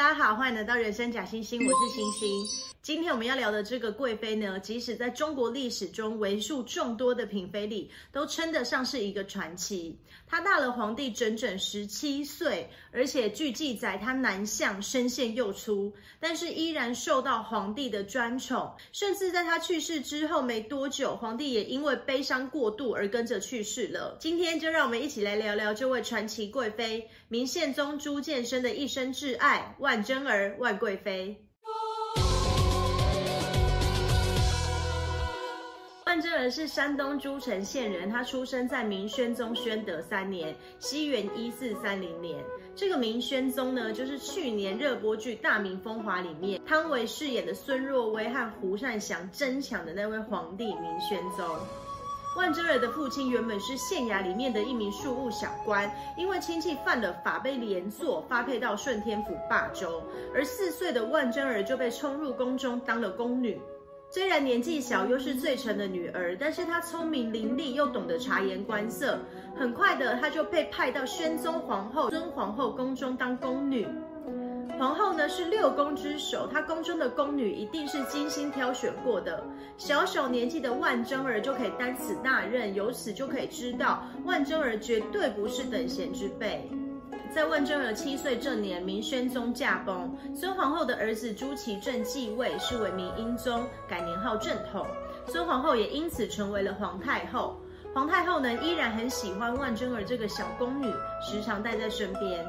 大家好，欢迎来到人生假星星，我是星星。今天我们要聊的这个贵妃呢，即使在中国历史中为数众多的嫔妃里，都称得上是一个传奇。她大了皇帝整整十七岁，而且据记载，她男相，声线又出，但是依然受到皇帝的专宠。甚至在她去世之后没多久，皇帝也因为悲伤过度而跟着去世了。今天就让我们一起来聊聊这位传奇贵妃——明宪宗朱见深的一生挚爱——万贞儿、万贵妃。万贞儿是山东诸城县人，她出生在明宣宗宣德三年（西元一四三零年）。这个明宣宗呢，就是去年热播剧《大明风华》里面汤唯饰演的孙若薇和胡善祥争抢的那位皇帝明宣宗。万贞儿的父亲原本是县衙里面的一名庶务小官，因为亲戚犯了法被连坐，发配到顺天府霸州，而四岁的万贞儿就被冲入宫中当了宫女。虽然年纪小，又是最诚的女儿，但是她聪明伶俐，又懂得察言观色。很快的，她就被派到宣宗皇后尊皇后宫中当宫女。皇后呢，是六宫之首，她宫中的宫女一定是精心挑选过的。小小年纪的万贞儿就可以担此大任，由此就可以知道，万贞儿绝对不是等闲之辈。在万贞儿七岁这年，明宣宗驾崩，孙皇后的儿子朱祁镇继位，是为明英宗，改年号正统。孙皇后也因此成为了皇太后。皇太后呢，依然很喜欢万贞儿这个小宫女，时常带在身边。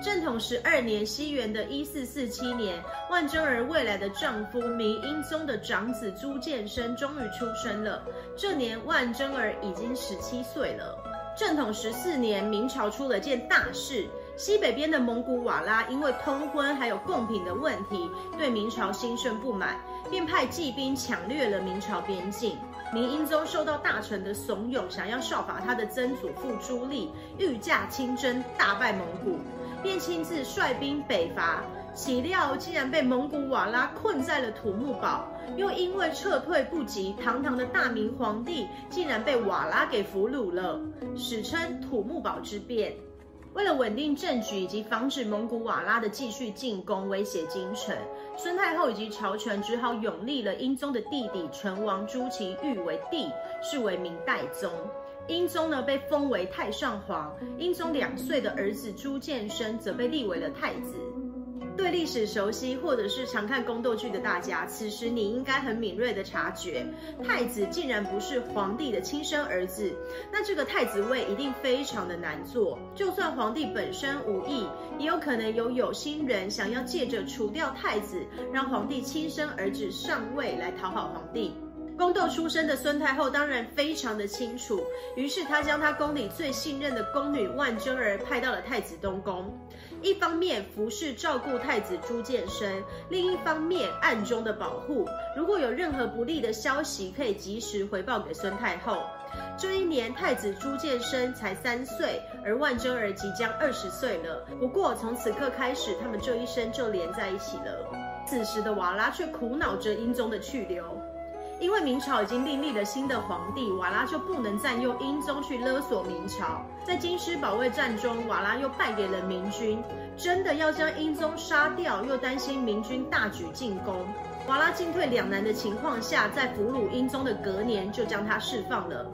正统十二年，西元的一四四七年，万贞儿未来的丈夫明英宗的长子朱见深终于出生了。这年，万贞儿已经十七岁了。正统十四年，明朝出了件大事，西北边的蒙古瓦剌因为通婚还有贡品的问题，对明朝心生不满，便派骑兵抢掠了明朝边境。明英宗受到大臣的怂恿，想要效法他的曾祖父朱棣，御驾亲征，大败蒙古，便亲自率兵北伐。岂料竟然被蒙古瓦剌困在了土木堡，又因为撤退不及，堂堂的大明皇帝竟然被瓦剌给俘虏了，史称土木堡之变。为了稳定政局以及防止蒙古瓦剌的继续进攻威胁京城，孙太后以及朝臣只好拥立了英宗的弟弟成王朱祁钰为帝，是为明代宗。英宗呢被封为太上皇，英宗两岁的儿子朱见深则被立为了太子。对历史熟悉或者是常看宫斗剧的大家，此时你应该很敏锐的察觉，太子竟然不是皇帝的亲生儿子，那这个太子位一定非常的难做。就算皇帝本身无意，也有可能有有心人想要借着除掉太子，让皇帝亲生儿子上位来讨好皇帝。宫斗出身的孙太后当然非常的清楚，于是她将她宫里最信任的宫女万贞儿派到了太子东宫，一方面服侍照顾太子朱见深，另一方面暗中的保护，如果有任何不利的消息，可以及时回报给孙太后。这一年，太子朱见深才三岁，而万贞儿即将二十岁了。不过从此刻开始，他们这一生就连在一起了。此时的瓦剌却苦恼着英宗的去留。因为明朝已经另立了新的皇帝，瓦剌就不能再用英宗去勒索明朝。在京师保卫战中，瓦剌又败给了明军，真的要将英宗杀掉，又担心明军大举进攻，瓦剌进退两难的情况下，在俘虏英宗的隔年就将他释放了。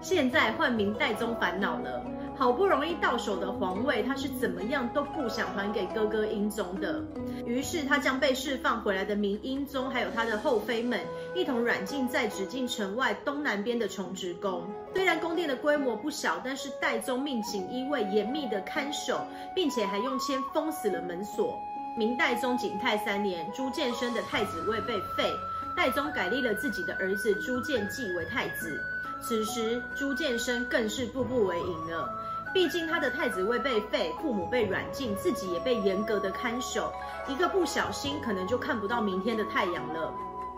现在换明代宗烦恼了。好不容易到手的皇位，他是怎么样都不想还给哥哥英宗的。于是他将被释放回来的明英宗，还有他的后妃们，一同软禁在紫禁城外东南边的崇直宫。虽然宫殿的规模不小，但是代宗命锦衣卫严密的看守，并且还用签封死了门锁。明代宗景泰三年，朱见深的太子位被废，代宗改立了自己的儿子朱见济为太子。此时朱见深更是步步为营了。毕竟他的太子位被废，父母被软禁，自己也被严格的看守，一个不小心可能就看不到明天的太阳了。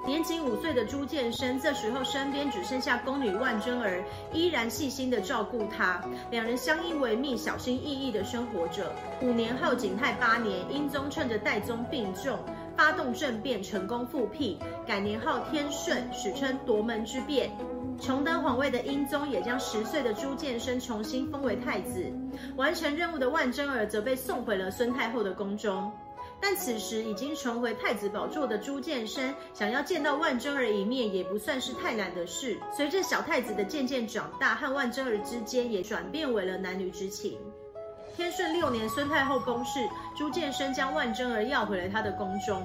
年仅五岁的朱见深，这时候身边只剩下宫女万贞儿，依然细心的照顾他，两人相依为命，小心翼翼的生活着。五年后，景泰八年，英宗趁着代宗病重，发动政变，成功复辟，改年号天顺，史称夺门之变。重登皇位的英宗也将十岁的朱见深重新封为太子。完成任务的万贞儿则被送回了孙太后的宫中。但此时已经重回太子宝座的朱见深，想要见到万贞儿一面，也不算是太难的事。随着小太子的渐渐长大，和万贞儿之间也转变为了男女之情。天顺六年，孙太后崩逝，朱见深将万贞儿要回了他的宫中。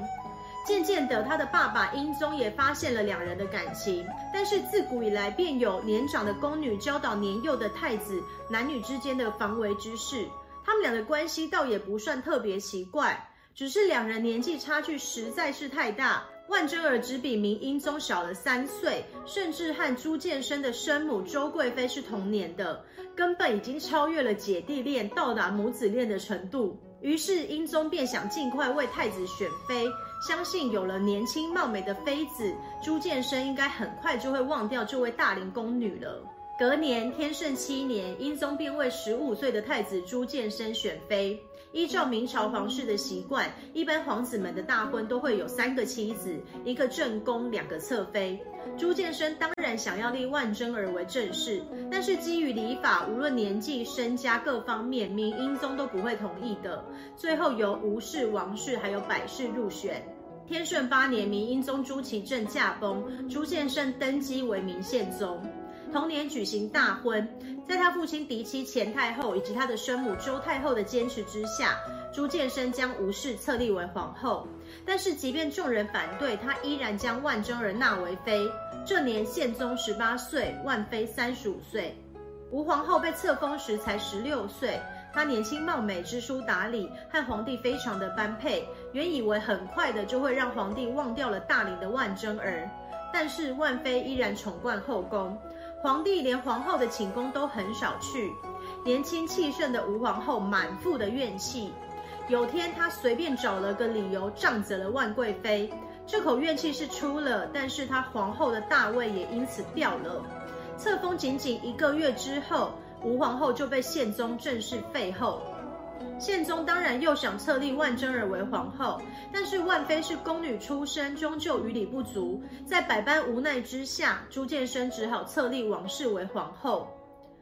渐渐的，他的爸爸英宗也发现了两人的感情。但是自古以来便有年长的宫女教导年幼的太子，男女之间的防微之事。他们俩的关系倒也不算特别奇怪，只是两人年纪差距实在是太大。万贞儿只比明英宗小了三岁，甚至和朱见深的生母周贵妃是同年的，根本已经超越了姐弟恋，到达母子恋的程度。于是英宗便想尽快为太子选妃。相信有了年轻貌美的妃子，朱见深应该很快就会忘掉这位大龄宫女了。隔年，天顺七年，英宗便为十五岁的太子朱见深选妃。依照明朝皇室的习惯，一般皇子们的大婚都会有三个妻子，一个正宫，两个侧妃。朱见深当然想要立万贞儿为正室，但是基于礼法，无论年纪、身家各方面，明英宗都不会同意的。最后由吴氏、王氏还有百氏入选。天顺八年，明英宗朱祁镇驾崩，朱见深登基为明宪宗。同年举行大婚，在他父亲嫡妻钱太后以及他的生母周太后的坚持之下，朱见深将吴氏册立为皇后。但是，即便众人反对，他依然将万贞儿纳为妃。这年宪宗十八岁，万妃三十五岁。吴皇后被册封时才十六岁。她年轻貌美，知书达理，和皇帝非常的般配。原以为很快的就会让皇帝忘掉了大龄的万贞儿，但是万妃依然宠冠后宫，皇帝连皇后的寝宫都很少去。年轻气盛的吴皇后满腹的怨气，有天她随便找了个理由杖责了万贵妃，这口怨气是出了，但是她皇后的大位也因此掉了。册封仅仅一个月之后。吴皇后就被宪宗正式废后，宪宗当然又想册立万贞儿为皇后，但是万妃是宫女出身，终究于理不足，在百般无奈之下，朱见深只好册立王氏为皇后。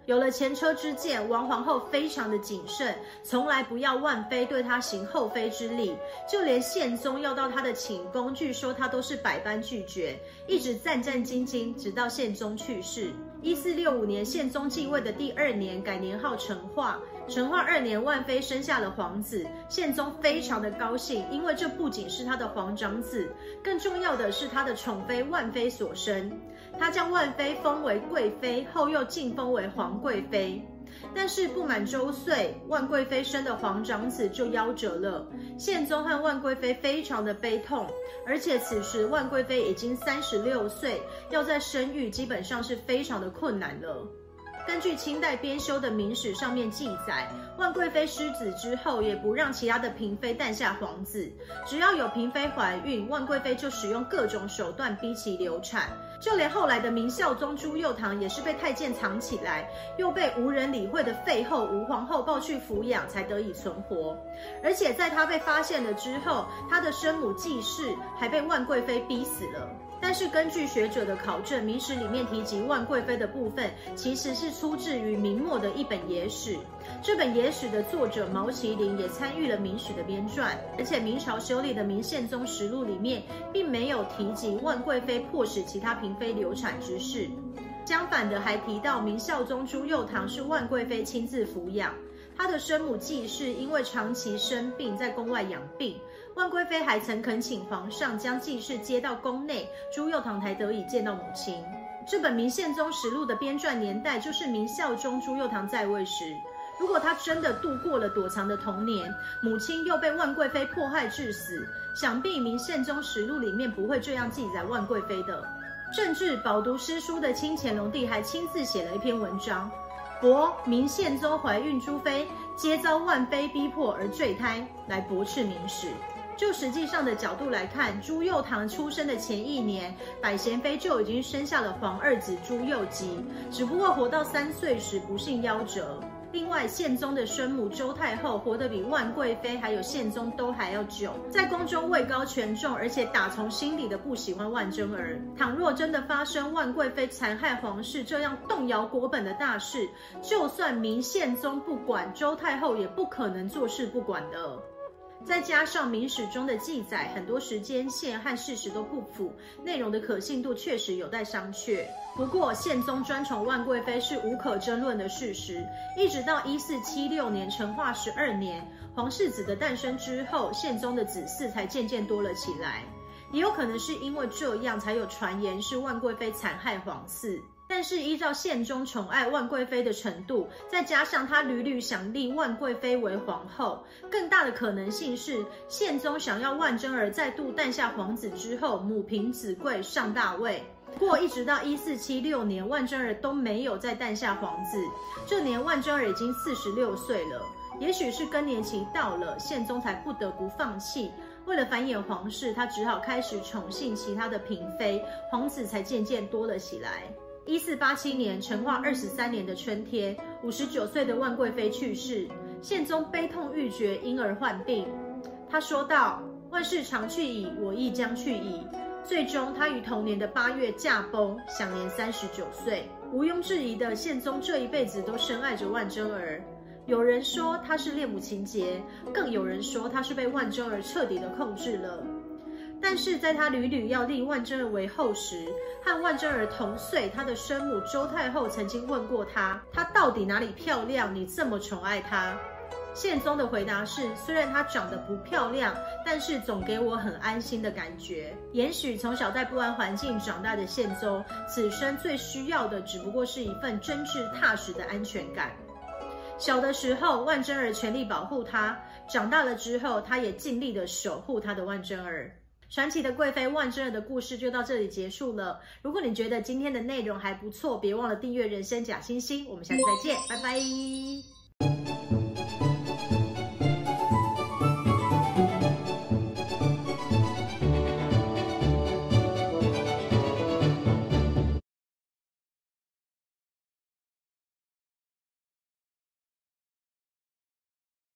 有了前车之鉴，王皇后非常的谨慎，从来不要万妃对她行后妃之礼，就连宪宗要到她的寝宫，据说她都是百般拒绝，一直战战兢兢，直到宪宗去世。一四六五年，宪宗继位的第二年，改年号成化。成化二年，万妃生下了皇子，宪宗非常的高兴，因为这不仅是他的皇长子，更重要的是他的宠妃万妃所生。他将万妃封为贵妃，后又晋封为皇贵妃。但是不满周岁，万贵妃生的皇长子就夭折了。宪宗和万贵妃非常的悲痛，而且此时万贵妃已经三十六岁，要再生育基本上是非常的困难了。根据清代编修的《明史》上面记载，万贵妃失子之后，也不让其他的嫔妃诞下皇子，只要有嫔妃怀孕，万贵妃就使用各种手段逼其流产。就连后来的明孝宗朱佑樘也是被太监藏起来，又被无人理会的废后吴皇后抱去抚养，才得以存活。而且在他被发现了之后，他的生母季氏还被万贵妃逼死了。但是根据学者的考证，《明史》里面提及万贵妃的部分，其实是出自于明末的一本野史。这本野史的作者毛麒麟也参与了《明史》的编撰，而且明朝修订的《明宪宗实录》里面并没有提及万贵妃迫使其他嫔妃流产之事。相反的，还提到明孝宗朱佑樘是万贵妃亲自抚养，他的生母季氏因为长期生病在宫外养病。万贵妃还曾恳请皇上将继室接到宫内，朱佑堂才得以见到母亲。这本《明宪宗实录》的编撰年代就是明孝宗朱佑堂在位时。如果他真的度过了躲藏的童年，母亲又被万贵妃迫害致死，想必《明宪宗实录》里面不会这样记载万贵妃的。甚至饱读诗书的清乾隆帝还亲自写了一篇文章，驳明宪宗怀孕诸妃皆遭万妃逼迫而坠胎，来驳斥明史。就实际上的角度来看，朱佑樘出生的前一年，百贤妃就已经生下了皇二子朱佑吉，只不过活到三岁时不幸夭折。另外，宪宗的生母周太后活得比万贵妃还有宪宗都还要久，在宫中位高权重，而且打从心底的不喜欢万贞儿。倘若真的发生万贵妃残害皇室这样动摇国本的大事，就算明宪宗不管，周太后也不可能坐视不管的。再加上明史中的记载，很多时间线和事实都不符，内容的可信度确实有待商榷。不过，宪宗专宠万贵妃是无可争论的事实。一直到一四七六年成化十二年，皇世子的诞生之后，宪宗的子嗣才渐渐多了起来。也有可能是因为这样，才有传言是万贵妃残害皇嗣。但是依照宪宗宠爱万贵妃的程度，再加上他屡屡想立万贵妃为皇后，更大的可能性是宪宗想要万贞儿再度诞下皇子之后，母凭子贵上大位。不过一直到一四七六年，万贞儿都没有再诞下皇子。这年万贞儿已经四十六岁了，也许是更年期到了，宪宗才不得不放弃。为了繁衍皇室，他只好开始宠幸其他的嫔妃，皇子才渐渐多了起来。一四八七年，成化二十三年的春天，五十九岁的万贵妃去世，宪宗悲痛欲绝，因而患病。他说道：“万事常去矣，我亦将去矣。”最终，他于同年的八月驾崩，享年三十九岁。毋庸置疑的，宪宗这一辈子都深爱着万贞儿。有人说他是恋母情结，更有人说他是被万贞儿彻底的控制了。但是在他屡屡要立万贞儿为后时，和万贞儿同岁，他的生母周太后曾经问过他：“她到底哪里漂亮？你这么宠爱她？”宪宗的回答是：“虽然她长得不漂亮，但是总给我很安心的感觉。也许从小在不安环境长大的宪宗，此生最需要的只不过是一份真挚踏实的安全感。小的时候，万贞儿全力保护他；长大了之后，他也尽力的守护他的万贞儿。”传奇的贵妃万贞儿的故事就到这里结束了。如果你觉得今天的内容还不错，别忘了订阅人生假惺惺。我们下次再见，拜拜。